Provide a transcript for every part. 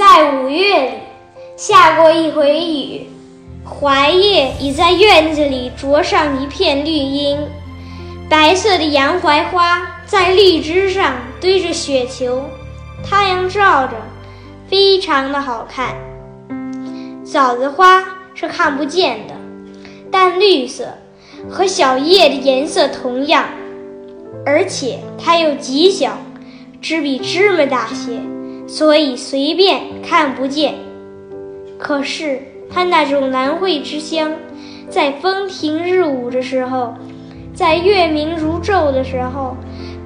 在五月里，下过一回雨，槐叶已在院子里着上一片绿荫，白色的洋槐花在绿枝上堆着雪球，太阳照着，非常的好看。枣子花是看不见的，但绿色和小叶的颜色同样，而且它又极小，只比芝麻大些。所以随便看不见，可是它那种兰蕙之香，在风停日午的时候，在月明如昼的时候，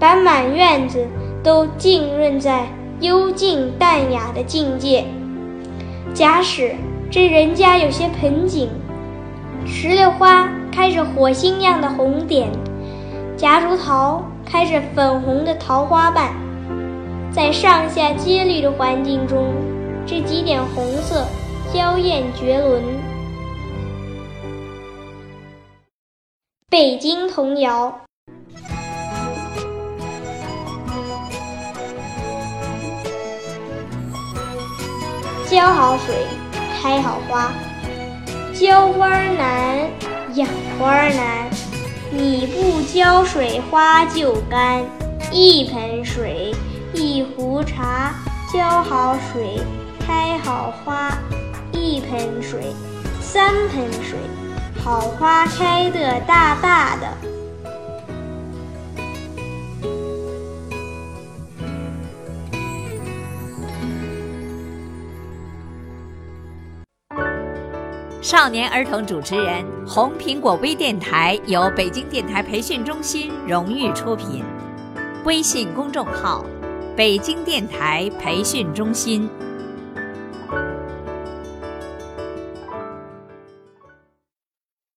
把满院子都浸润在幽静淡雅的境界。假使这人家有些盆景，石榴花开着火星样的红点，夹竹桃开着粉红的桃花瓣。在上下接绿的环境中，这几点红色娇艳绝伦。北京童谣：浇好水，开好花。浇花难，养花难。你不浇水，花就干。一盆水。一壶茶，浇好水，开好花，一盆水，三盆水，好花开得大大的。少年儿童主持人，红苹果微电台由北京电台培训中心荣誉出品，微信公众号。北京电台培训中心。